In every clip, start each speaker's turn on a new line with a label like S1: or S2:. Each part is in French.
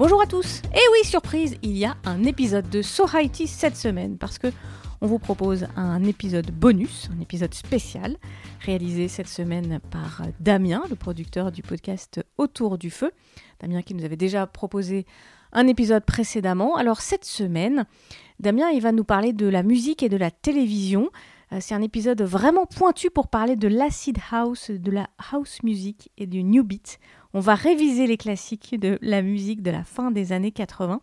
S1: Bonjour à tous. Et oui, surprise, il y a un épisode de So Haiti cette semaine parce que on vous propose un épisode bonus, un épisode spécial réalisé cette semaine par Damien, le producteur du podcast Autour du feu. Damien qui nous avait déjà proposé un épisode précédemment. Alors cette semaine, Damien, il va nous parler de la musique et de la télévision. Euh, c'est un épisode vraiment pointu pour parler de l'acid house, de la house music et du new beat. On va réviser les classiques de la musique de la fin des années 80.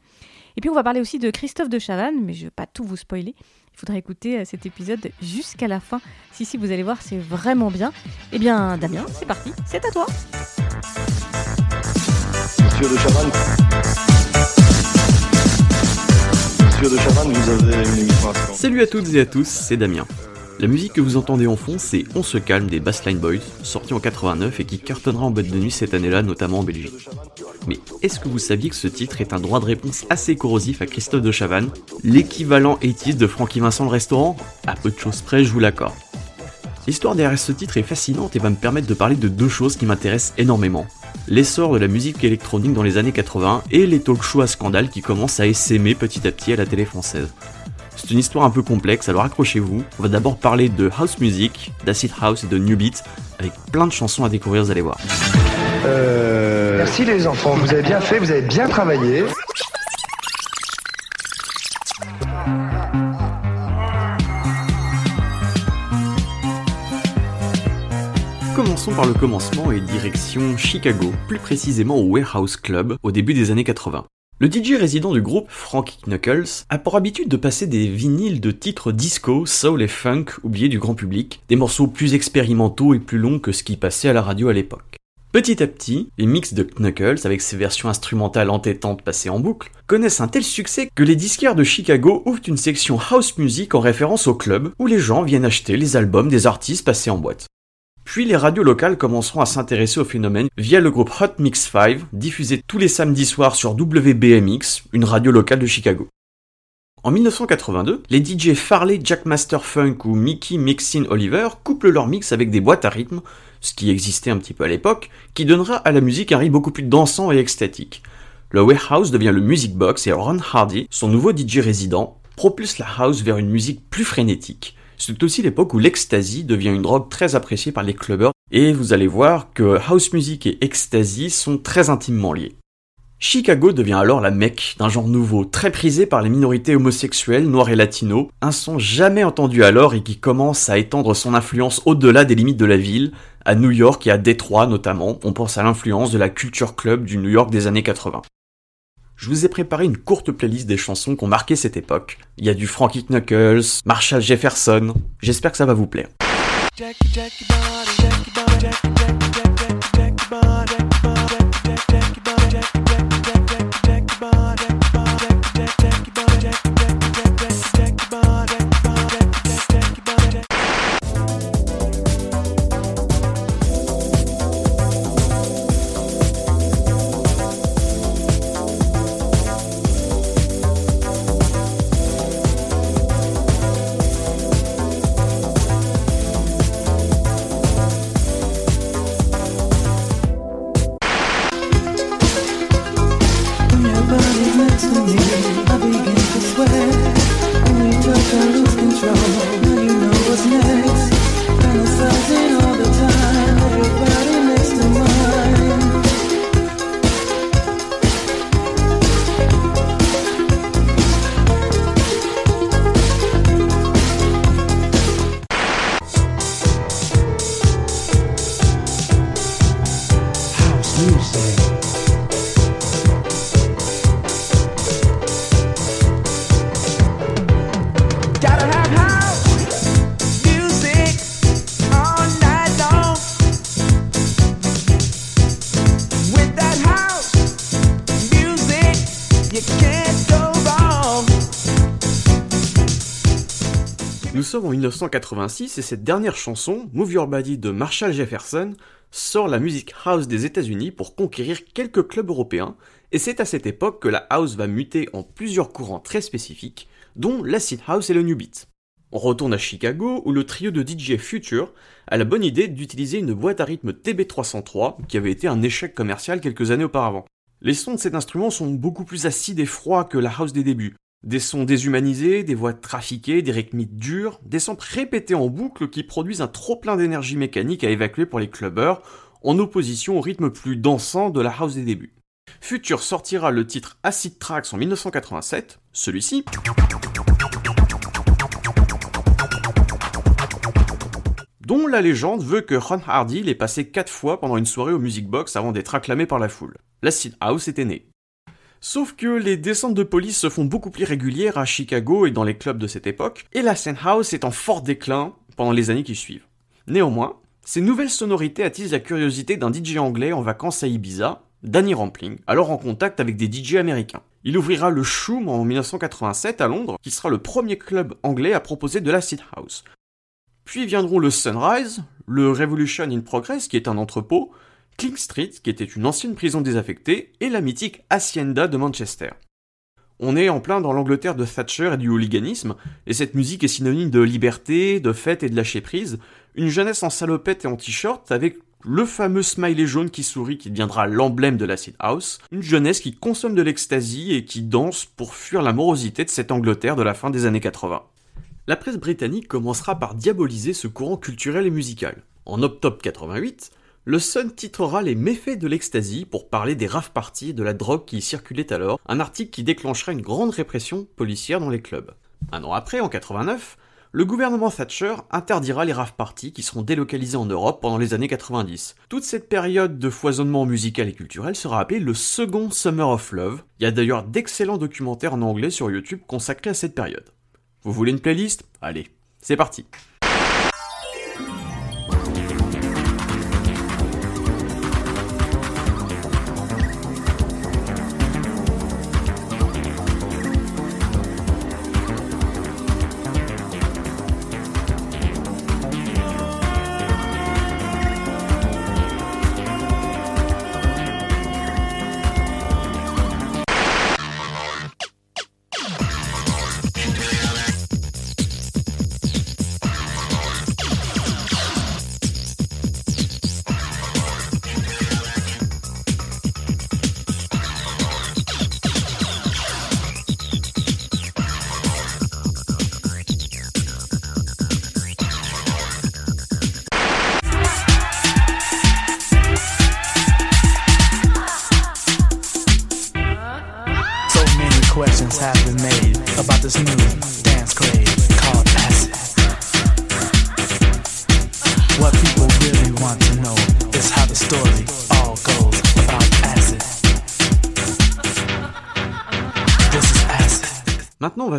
S1: Et puis on va parler aussi de Christophe de Chavannes, mais je ne vais pas tout vous spoiler. Il faudra écouter euh, cet épisode jusqu'à la fin. Si, si, vous allez voir, c'est vraiment bien. Eh bien, Damien, c'est parti, c'est à toi.
S2: Monsieur de Chavannes. Monsieur de Chavannes, vous avez une émission à ce
S3: Salut à toutes et à tous, c'est Damien. La musique que vous entendez en fond, c'est On se calme des Bassline Boys, sorti en 89 et qui cartonnera en boîte de nuit cette année-là, notamment en Belgique. Mais est-ce que vous saviez que ce titre est un droit de réponse assez corrosif à Christophe de Chavannes, l'équivalent 80 de Francky Vincent le restaurant? À peu de choses près, je vous l'accorde. L'histoire derrière ce titre est fascinante et va me permettre de parler de deux choses qui m'intéressent énormément. L'essor de la musique électronique dans les années 80 et les talk shows à scandale qui commencent à essaimer petit à petit à la télé française. C'est une histoire un peu complexe, alors accrochez-vous. On va d'abord parler de house music, d'acid house et de new beat, avec plein de chansons à découvrir, vous allez voir.
S4: Euh... Merci les enfants, vous avez bien fait, vous avez bien travaillé.
S3: Commençons par le commencement et direction Chicago, plus précisément au Warehouse Club, au début des années 80. Le DJ résident du groupe, Frank Knuckles, a pour habitude de passer des vinyles de titres disco, soul et funk oubliés du grand public, des morceaux plus expérimentaux et plus longs que ce qui passait à la radio à l'époque. Petit à petit, les mix de Knuckles, avec ses versions instrumentales entêtantes passées en boucle, connaissent un tel succès que les disquaires de Chicago ouvrent une section house music en référence au club où les gens viennent acheter les albums des artistes passés en boîte. Puis les radios locales commenceront à s'intéresser au phénomène via le groupe Hot Mix 5, diffusé tous les samedis soirs sur WBMX, une radio locale de Chicago. En 1982, les DJ Farley Jackmaster Funk ou Mickey Mixin Oliver couplent leur mix avec des boîtes à rythme, ce qui existait un petit peu à l'époque, qui donnera à la musique un rythme beaucoup plus dansant et extatique. Le warehouse devient le music box et Ron Hardy, son nouveau DJ résident, propulse la house vers une musique plus frénétique. C'est aussi l'époque où l'ecstasy devient une drogue très appréciée par les clubbers, et vous allez voir que house music et ecstasy sont très intimement liés. Chicago devient alors la mecque d'un genre nouveau, très prisé par les minorités homosexuelles, noires et latinos, un son jamais entendu alors et qui commence à étendre son influence au-delà des limites de la ville, à New York et à Détroit notamment, on pense à l'influence de la culture club du New York des années 80 je vous ai préparé une courte playlist des chansons qui ont marqué cette époque. Il y a du Frankie Knuckles, Marshall Jefferson, j'espère que ça va vous plaire. Nous sommes en 1986 et cette dernière chanson, Move Your Body de Marshall Jefferson, sort la musique house des États-Unis pour conquérir quelques clubs européens, et c'est à cette époque que la house va muter en plusieurs courants très spécifiques, dont l'acid house et le new beat. On retourne à Chicago où le trio de DJ Future a la bonne idée d'utiliser une boîte à rythme TB303 qui avait été un échec commercial quelques années auparavant. Les sons de cet instrument sont beaucoup plus acides et froids que la house des débuts. Des sons déshumanisés, des voix trafiquées, des rythmiques durs, des samples répétés en boucle qui produisent un trop plein d'énergie mécanique à évacuer pour les clubbers, en opposition au rythme plus dansant de la house des débuts. Future sortira le titre Acid Tracks en 1987, celui-ci, dont la légende veut que Ron Hardy l'ait passé 4 fois pendant une soirée au Music Box avant d'être acclamé par la foule. L'acid house était né. Sauf que les descentes de police se font beaucoup plus régulières à Chicago et dans les clubs de cette époque, et la scène house est en fort déclin pendant les années qui suivent. Néanmoins, ces nouvelles sonorités attisent la curiosité d'un DJ anglais en vacances à Ibiza, Danny Rampling, alors en contact avec des DJ américains. Il ouvrira le Shoom en 1987 à Londres, qui sera le premier club anglais à proposer de l'acid house. Puis viendront le Sunrise, le Revolution in Progress, qui est un entrepôt, King Street, qui était une ancienne prison désaffectée, et la mythique Hacienda de Manchester. On est en plein dans l'Angleterre de Thatcher et du hooliganisme, et cette musique est synonyme de liberté, de fête et de lâcher prise, une jeunesse en salopette et en t-shirt avec le fameux smiley jaune qui sourit qui deviendra l'emblème de l'acid house, une jeunesse qui consomme de l'ecstasy et qui danse pour fuir la morosité de cette Angleterre de la fin des années 80 la presse britannique commencera par diaboliser ce courant culturel et musical. En octobre 88, le Sun titrera les méfaits de l'ecstasy pour parler des rave parties de la drogue qui y circulait alors, un article qui déclenchera une grande répression policière dans les clubs. Un an après, en 89, le gouvernement Thatcher interdira les rave parties qui seront délocalisées en Europe pendant les années 90. Toute cette période de foisonnement musical et culturel sera appelée le second Summer of Love. Il y a d'ailleurs d'excellents documentaires en anglais sur YouTube consacrés à cette période. Vous voulez une playlist? Allez, c'est parti.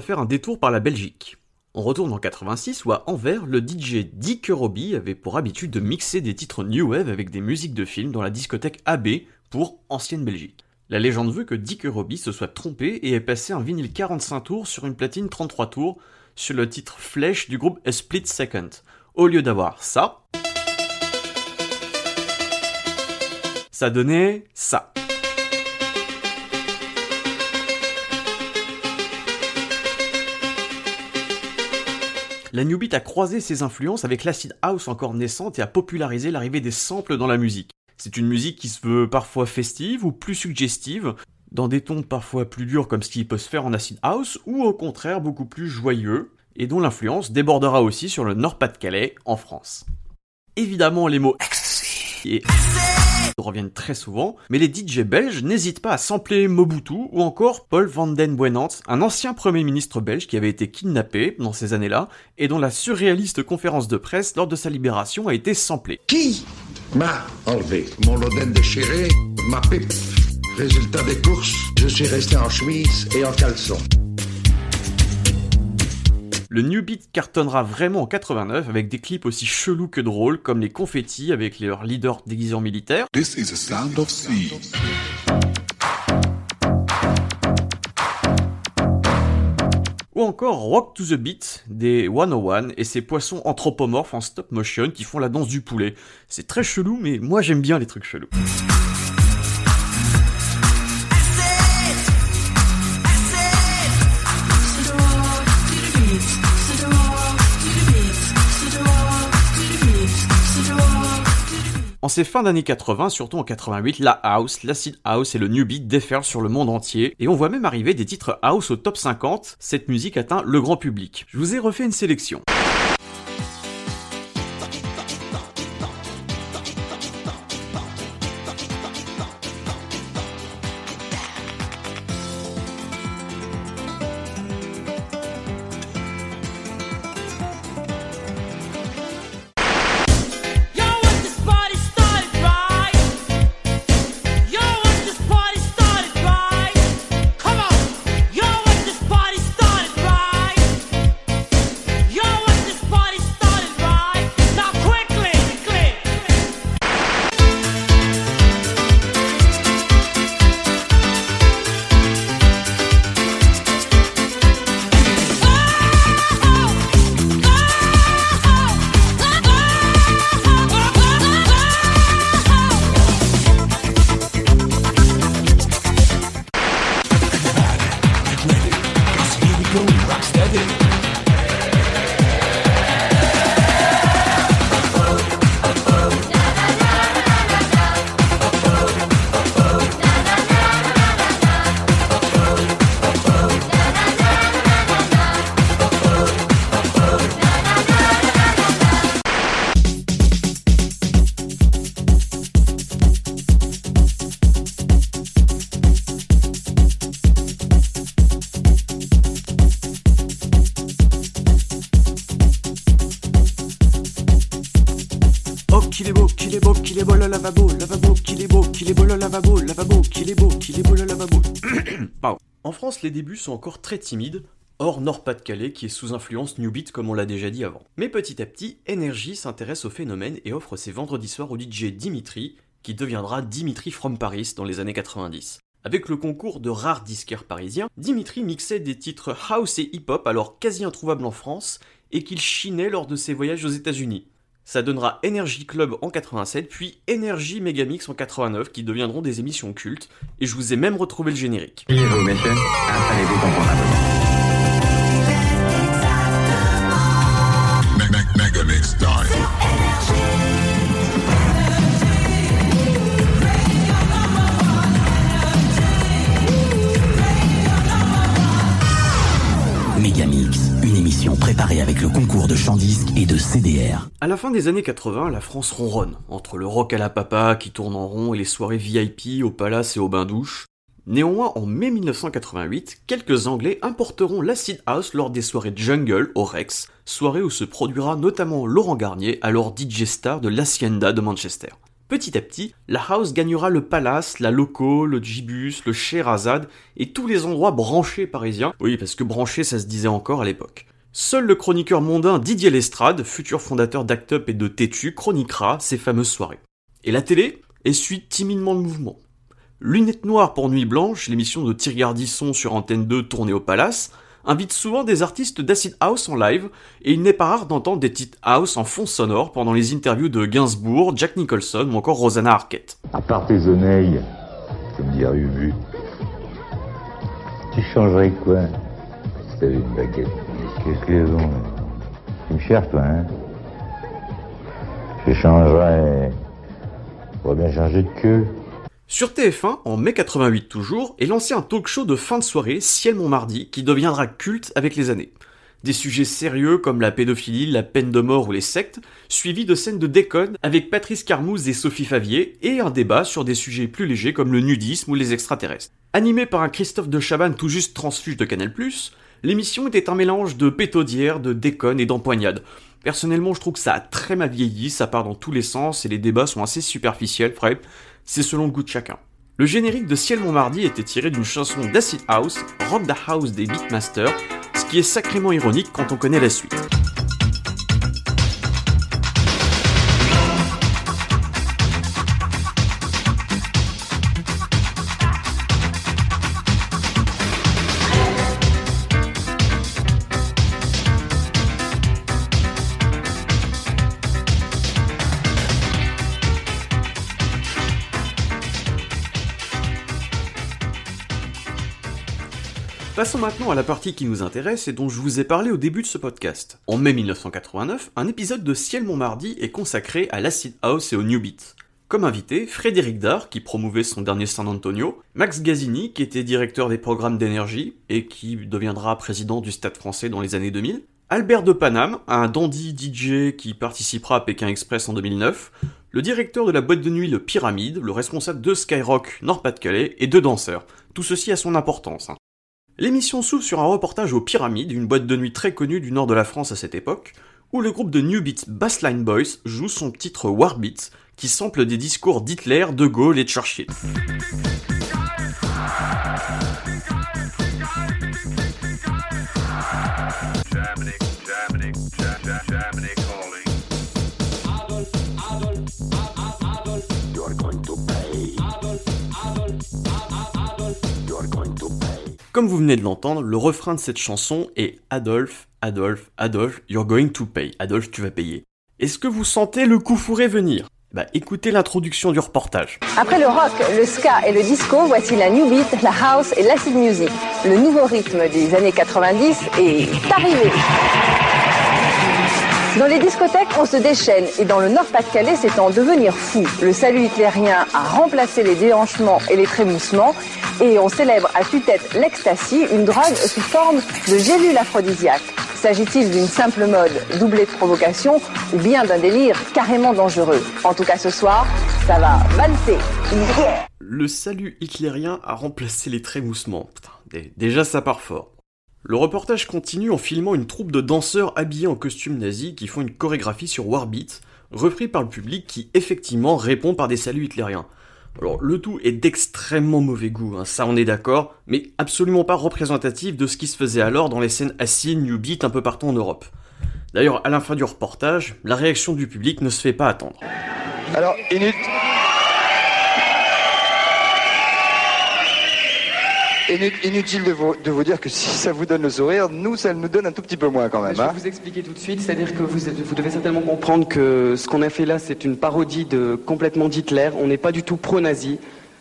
S3: Faire un détour par la Belgique. On retourne en 86 où à Anvers, le DJ Dick Robbie avait pour habitude de mixer des titres New Wave avec des musiques de films dans la discothèque AB pour Ancienne Belgique. La légende veut que Dick Robbie se soit trompé et ait passé un vinyle 45 tours sur une platine 33 tours sur le titre Flèche du groupe A Split Second. Au lieu d'avoir ça, ça donnait ça. La New Beat a croisé ses influences avec l'acid house encore naissante et a popularisé l'arrivée des samples dans la musique. C'est une musique qui se veut parfois festive ou plus suggestive, dans des tons parfois plus durs comme ce qui peut se faire en acid house, ou au contraire beaucoup plus joyeux, et dont l'influence débordera aussi sur le Nord-Pas-de-Calais, en France. Évidemment, les mots et reviennent très souvent, mais les DJ belges n'hésitent pas à sampler Mobutu ou encore Paul van den Buenant, un ancien premier ministre belge qui avait été kidnappé dans ces années-là et dont la surréaliste conférence de presse lors de sa libération a été samplée.
S5: Qui m'a enlevé mon loden déchiré, ma pipe? Résultat des courses, je suis resté en chemise et en caleçon.
S3: Le New Beat cartonnera vraiment en 89 avec des clips aussi chelous que drôles comme les confettis avec leurs leaders déguisés en militaires.
S6: This is a sound of sea.
S3: Ou encore Rock to the Beat des 101 et ses poissons anthropomorphes en stop motion qui font la danse du poulet. C'est très chelou mais moi j'aime bien les trucs chelous. En ces fins d'années 80, surtout en 88, la house, l'acid house et le new beat déferlent sur le monde entier, et on voit même arriver des titres house au top 50. Cette musique atteint le grand public. Je vous ai refait une sélection. Les débuts sont encore très timides, hors Nord-Pas-de-Calais qui est sous influence New Beat comme on l'a déjà dit avant. Mais petit à petit, Energy s'intéresse au phénomène et offre ses vendredis soirs au DJ Dimitri, qui deviendra Dimitri from Paris dans les années 90. Avec le concours de rares disquaires parisiens, Dimitri mixait des titres house et hip-hop alors quasi introuvables en France et qu'il chinait lors de ses voyages aux États-Unis. Ça donnera Energy Club en 87, puis Energy Megamix en 89, qui deviendront des émissions cultes, et je vous ai même retrouvé le générique. À la fin des années 80, la France ronronne, entre le rock à la papa qui tourne en rond et les soirées VIP au palace et au bain-douche. Néanmoins, en mai 1988, quelques Anglais importeront l'acid house lors des soirées Jungle au Rex, soirée où se produira notamment Laurent Garnier, alors DJ star de l'Hacienda de Manchester. Petit à petit, la house gagnera le Palace, la Loco, le Gibus, le Sherazade et tous les endroits branchés parisiens. Oui, parce que branché, ça se disait encore à l'époque. Seul le chroniqueur mondain Didier Lestrade, futur fondateur d'Act Up et de Tétu, chroniquera ces fameuses soirées. Et la télé essuie timidement le mouvement. Lunettes noires pour Nuit Blanche, l'émission de Thierry Gardisson sur Antenne 2 tournée au Palace, invite souvent des artistes d'acid house en live, et il n'est pas rare d'entendre des titres house en fond sonore pendant les interviews de Gainsbourg, Jack Nicholson ou encore Rosanna Arquette.
S7: À part tes oreilles, comme dirait Ubu, tu changerais quoi si t'avais une baguette? Qu'est-ce qu'ils ont Tu me cherches, toi, hein Je changerais... On va bien changer de queue.
S3: Sur TF1, en mai 88 toujours, est lancé un talk show de fin de soirée, Ciel Montmardi, qui deviendra culte avec les années. Des sujets sérieux comme la pédophilie, la peine de mort ou les sectes, suivis de scènes de déconne avec Patrice Carmouze et Sophie Favier, et un débat sur des sujets plus légers comme le nudisme ou les extraterrestres. Animé par un Christophe de Chabannes tout juste transfuge de Canal+, l'émission était un mélange de pétaudière, de déconne et d'empoignade. Personnellement, je trouve que ça a très mal vieilli, ça part dans tous les sens et les débats sont assez superficiels, bref, c'est selon le goût de chacun. Le générique de Ciel Montmardi était tiré d'une chanson d'Acid House, Rock the House des Beatmasters, ce qui est sacrément ironique quand on connaît la suite. Passons maintenant à la partie qui nous intéresse et dont je vous ai parlé au début de ce podcast. En mai 1989, un épisode de Ciel Montmardi est consacré à l'acid house et au new beat. Comme invité, Frédéric Dard, qui promouvait son dernier San Antonio, Max Gazzini, qui était directeur des programmes d'énergie et qui deviendra président du Stade français dans les années 2000, Albert de Paname, un dandy DJ qui participera à Pékin Express en 2009, le directeur de la boîte de nuit Le Pyramide, le responsable de Skyrock Nord-Pas-de-Calais et deux danseurs. Tout ceci a son importance. hein. L'émission s'ouvre sur un reportage au Pyramide, une boîte de nuit très connue du nord de la France à cette époque, où le groupe de New Beat Bassline Boys joue son titre Warbeat, qui sample des discours d'Hitler, de Gaulle et Churchill. Comme vous venez de l'entendre, le refrain de cette chanson est Adolphe, Adolphe, Adolphe, you're going to pay. Adolphe, tu vas payer. Est-ce que vous sentez le coup fourré venir? Bah écoutez l'introduction du reportage.
S8: Après le rock, le ska et le disco, voici la new beat, la house et l'acid music. Le nouveau rythme des années 90 est arrivé. Dans les discothèques, on se déchaîne et dans le Nord-Pas-de-Calais, c'est en devenir fou. Le salut hitlérien a remplacé les déhanchements et les trémoussements et on célèbre à tue-tête l'ecstasy, une drogue sous forme de gélule aphrodisiaque. S'agit-il d'une simple mode doublée de provocation ou bien d'un délire carrément dangereux? En tout cas ce soir, ça va valser. Yeah
S3: Le salut hitlérien a remplacé les trémoussements. Déjà ça part fort. Le reportage continue en filmant une troupe de danseurs habillés en costume nazi qui font une chorégraphie sur Warbeat, repris par le public qui effectivement répond par des saluts hitlériens. Alors le tout est d'extrêmement mauvais goût, hein, ça on est d'accord, mais absolument pas représentatif de ce qui se faisait alors dans les scènes acide, new beat un peu partout en Europe. D'ailleurs, à la fin du reportage, la réaction du public ne se fait pas attendre.
S4: Alors, inut- Inutile de vous, de vous dire que si ça vous donne le sourire, nous, ça nous donne un tout petit peu moins quand même.
S9: Je vais
S4: hein.
S9: vous expliquer tout de suite, c'est-à-dire que vous, vous devez certainement comprendre que ce qu'on a fait là, c'est une parodie de complètement d'Hitler. On n'est pas du tout pro-nazi,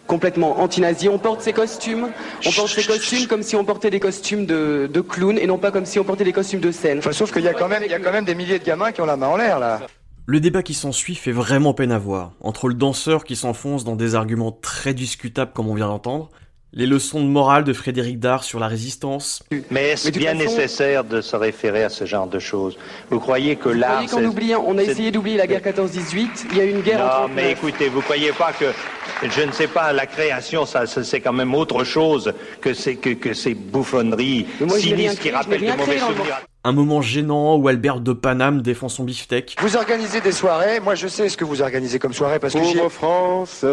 S9: complètement anti-nazi. On porte ces costumes, on porte ces costumes comme si on portait des costumes de, de clown et non pas comme si on portait des costumes de scène.
S4: Enfin, sauf qu'il y a quand même, il y a quand même des milliers de gamins qui ont la main en l'air là.
S3: Le débat qui s'ensuit fait vraiment peine à voir, entre le danseur qui s'enfonce dans des arguments très discutables comme on vient d'entendre, les leçons de morale de Frédéric Dard sur la résistance,
S10: Mais est-ce bien
S9: façon-
S10: nécessaire de se référer à ce genre de choses? Vous croyez que
S9: Vous
S10: l'art...
S9: croyez qu'en
S10: c'est-
S9: oubliant, on a essayé d'oublier la guerre 14-18, il y a eu une guerre en
S10: Non,
S9: 39.
S10: mais écoutez, vous croyez pas que, je ne sais pas, la création, ça, ça, c'est quand même autre chose que ces, que, que ces bouffonneries
S9: moi,
S10: sinistres qui rappellent de mauvais souvenirs.
S3: un moment gênant où Albert de Paname défend son beefsteak,
S4: Vous organisez des soirées. Moi, je sais ce que vous organisez comme soirée parce que
S11: Pauvre France,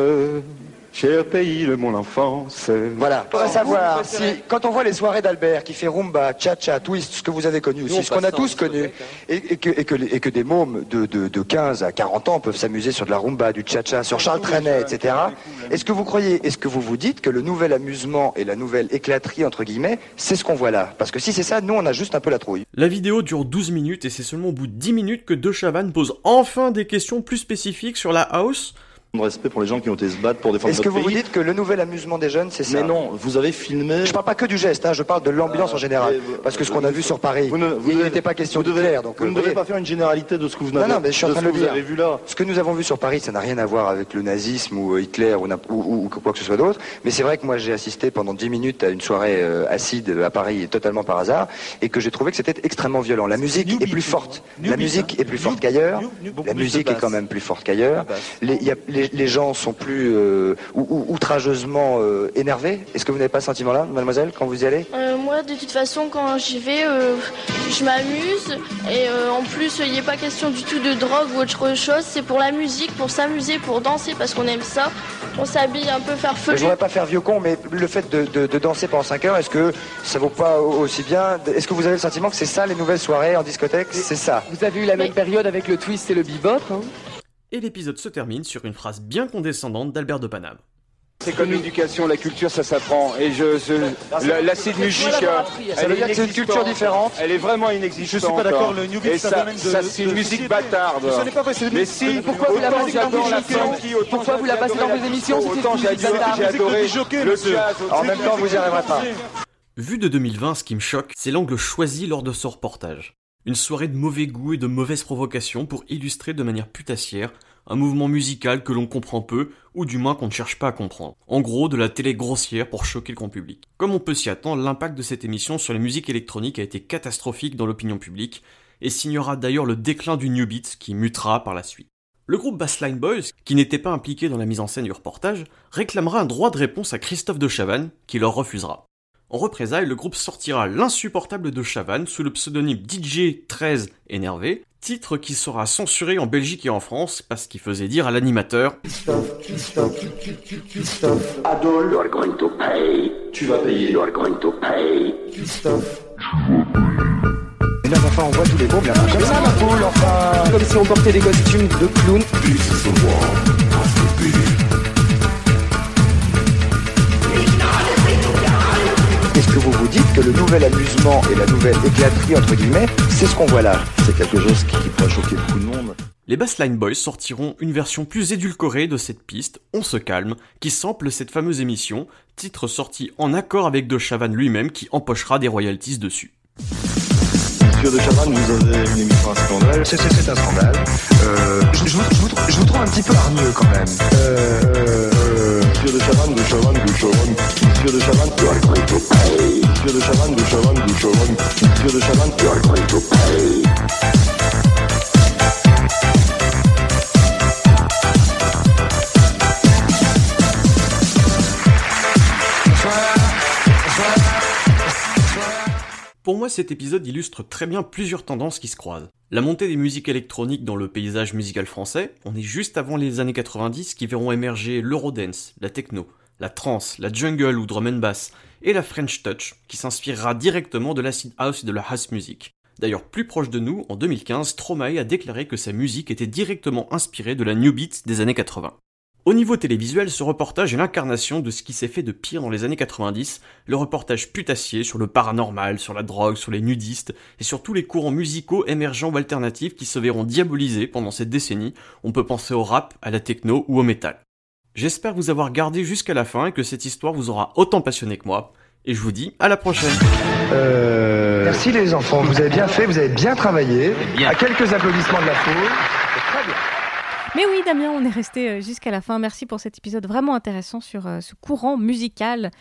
S11: cher pays de mon enfance.
S4: Voilà. Va savoir si, quand on voit les soirées d'Albert qui fait rumba, cha-cha, twist, ce que vous avez connu aussi, ce qu'on a tous connu,
S9: hein.
S4: et, et que, et, que, et que des mômes de, de, de 15 à 40 ans peuvent s'amuser sur de la rumba, du cha-cha, sur Charles Trenet, etc. Est-ce que vous croyez, est-ce que vous vous dites que le nouvel amusement et la nouvelle éclaterie, entre guillemets, c'est ce qu'on voit là? Parce que si c'est ça, nous, on a juste un peu la trouille.
S3: La vidéo dure 12 minutes et c'est seulement au bout de 10 minutes que De Chavannes pose enfin des questions plus spécifiques sur la house.
S2: De respect pour les gens qui ont été se battre pour défendre
S4: Est-ce que vous vous dites que le nouvel amusement des jeunes, c'est ça
S2: Mais non, vous avez filmé.
S4: Je parle pas que du geste, hein, je parle de l'ambiance en général.
S2: vous-
S4: Parce que ce qu'on a vu sur Paris,
S2: Vous ne- vous
S4: il n'était pas question
S2: devez-
S4: d'Hitler. Donc,
S2: Vous
S4: euh,
S2: ne
S4: vous
S2: devez pas faire une généralité de ce que vous
S4: Non, non, mais je suis en
S2: de
S4: train de le dire.
S2: avez vu là.
S4: Ce que nous avons vu sur Paris, ça n'a rien à voir avec le nazisme ou euh, Hitler ou, quoi que ce soit d'autre. Mais c'est vrai que moi, j'ai assisté pendant 10 minutes à une soirée euh, acide à Paris totalement par hasard et que j'ai trouvé que c'était extrêmement violent. La musique est plus forte. La musique
S2: hein.
S4: est plus forte qu'ailleurs. La
S2: de
S4: musique est quand même plus forte qu'ailleurs. Les, les- les gens sont plus euh, ou- ou- outrageusement euh, énervés? Est-ce que vous n'avez pas ce sentiment-là, mademoiselle, quand vous y allez?
S12: Euh, moi, de toute façon, quand j'y vais, euh, je m'amuse. Et euh, en plus, il n'y a pas question du tout de drogue ou autre chose. C'est pour la musique, pour s'amuser, pour danser, parce qu'on aime ça. On s'habille un peu
S4: Mais
S12: farfelu.
S4: Je voudrais pas faire vieux con, mais le fait de, de- de danser pendant 5 heures, est-ce que ça vaut pas aussi bien Est-ce que vous avez le sentiment que c'est ça les nouvelles soirées en discothèque? C'est ça.
S9: Vous avez eu la même période avec le twist et le bebop. hein?
S3: Et l'épisode se termine sur une phrase bien condescendante d'Albert de Paname.
S11: C'est comme l'éducation, la culture, ça s'apprend. Et je, je- la- l'acide musique, euh,
S4: Ça
S11: elle
S4: veut
S11: est
S4: dire que c'est une culture différente
S11: Elle est vraiment inexistante.
S2: Je suis pas d'accord, le New Beat,
S11: ça,
S2: domaine de-
S11: ça, c'est une
S2: de
S11: musique
S2: société.
S11: bâtarde.
S2: Ce n'est pas vrai,
S11: Mais si,
S2: Mais pourquoi vous la passez dans
S11: la
S2: émissions
S11: funky,
S9: Pourquoi vous la passez dans vos émissions,
S11: Autant
S9: une
S11: j'ai
S9: musique
S11: adoré, le jazz.
S4: En même temps, vous y arriverez pas.
S3: Vu de 2020, ce qui me choque, c'est l'angle choisi lors de ce reportage. Une soirée de mauvais goût et de mauvaise provocation pour illustrer de manière putassière un mouvement musical que l'on comprend peu, ou du moins qu'on ne cherche pas à comprendre. En gros, de la télé grossière pour choquer le grand public. Comme on peut s'y attendre, l'impact de cette émission sur la musique électronique a été catastrophique dans l'opinion publique, et signera d'ailleurs le déclin du New Beat qui mutera par la suite. Le groupe Bassline Boys, qui n'était pas impliqué dans la mise en scène du reportage, réclamera un droit de réponse à Christophe de Chavannes, qui leur refusera. En représailles, le groupe sortira L'insupportable de Chavannes sous le pseudonyme DJ13 énervé, titre qui sera censuré en Belgique et en France parce qu'il faisait dire à l'animateur
S13: Adol, you are going to pay. Tu vas payer. You are going to pay.
S4: Mais là, enfin, on voit tous les groupes, là, comme ça, ma poule, enfin.
S9: Comme si on portait des costumes de clown.
S4: Dites que le nouvel amusement et la nouvelle éclaterie, entre guillemets, c'est ce qu'on voit là C'est quelque chose qui pourrait choquer beaucoup de monde.
S3: Les Bassline Boys sortiront une version plus édulcorée de cette piste, On se calme, qui sample cette fameuse émission, titre sorti en accord avec De Chavannes lui-même qui empochera des royalties dessus.
S2: Monsieur de Chavannes, vous avez une émission à scandale.
S4: C'est, c'est, c'est un scandale. Euh, je, je vous, je, vous, trou- je vous trouve un petit peu hargneux quand même. Euh, euh, euh,
S2: Monsieur de Chavannes, de Chavannes, de Chavannes. Monsieur de Chavannes, you are going to pay. Monsieur de Chavannes, de Chavannes, de Chavannes. Monsieur de Chavannes, you are going to pay.
S3: Pour moi, cet épisode illustre très bien plusieurs tendances qui se croisent. La montée des musiques électroniques dans le paysage musical français, on est juste avant les années 90 qui verront émerger l'eurodance, la techno, la trance, la jungle ou drum and bass, et la French touch, qui s'inspirera directement de l'acid house et de la house music. D'ailleurs, plus proche de nous, en 2015, Stromae a déclaré que sa musique était directement inspirée de la new beat des années 80. Au niveau télévisuel, ce reportage est l'incarnation de ce qui s'est fait de pire dans les années 90, le reportage putassier sur le paranormal, sur la drogue, sur les nudistes, et sur tous les courants musicaux émergents ou alternatifs qui se verront diabolisés pendant cette décennie, on peut penser au rap, à la techno ou au métal. J'espère vous avoir gardé jusqu'à la fin et que cette histoire vous aura autant passionné que moi, et je vous dis à la prochaine
S4: euh, merci les enfants, vous avez bien fait, vous avez bien travaillé. À quelques applaudissements de la foule.
S1: Mais oui, Damien, on est resté euh, jusqu'à la fin. Merci pour cet épisode vraiment intéressant sur euh, ce courant musical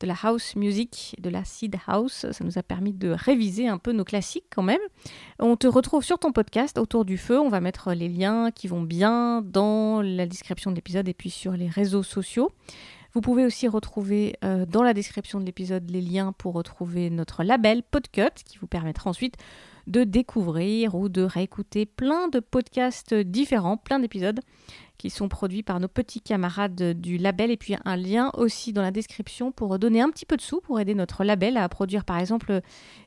S1: de la house music, de la seed house. Ça nous a permis de réviser un peu nos classiques quand même. On te retrouve sur ton podcast autour du feu. On va mettre les liens qui vont bien dans la description de l'épisode et puis sur les réseaux sociaux. Vous pouvez aussi retrouver euh, dans la description de l'épisode les liens pour retrouver notre label Podcut qui vous permettra ensuite de découvrir ou de réécouter plein de podcasts différents, plein d'épisodes qui sont produits par nos petits camarades du label et puis un lien aussi dans la description pour donner un petit peu de sous pour aider notre label à produire par exemple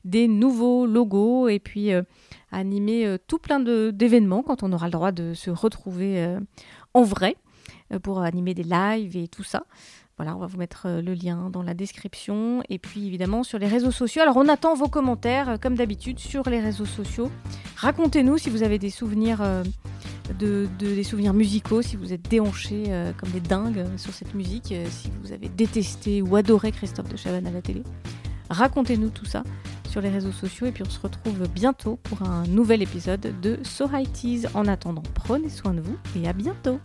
S1: des nouveaux logos et puis euh, animer euh, tout plein d'événements quand on aura le droit de se retrouver euh, en vrai pour animer des lives et tout ça. Voilà, on va vous mettre euh, le lien dans la description et puis évidemment sur les réseaux sociaux. Alors on attend vos commentaires euh, comme d'habitude sur les réseaux sociaux. Racontez-nous si vous avez des souvenirs, euh, musicaux, si vous êtes déhanchés comme des dingues sur cette musique, si vous avez détesté ou adoré Christophe de Chavannes à la télé. Racontez-nous tout ça sur les réseaux sociaux et puis on se retrouve bientôt pour un nouvel épisode de So High Teas. En attendant, prenez soin de vous et à bientôt.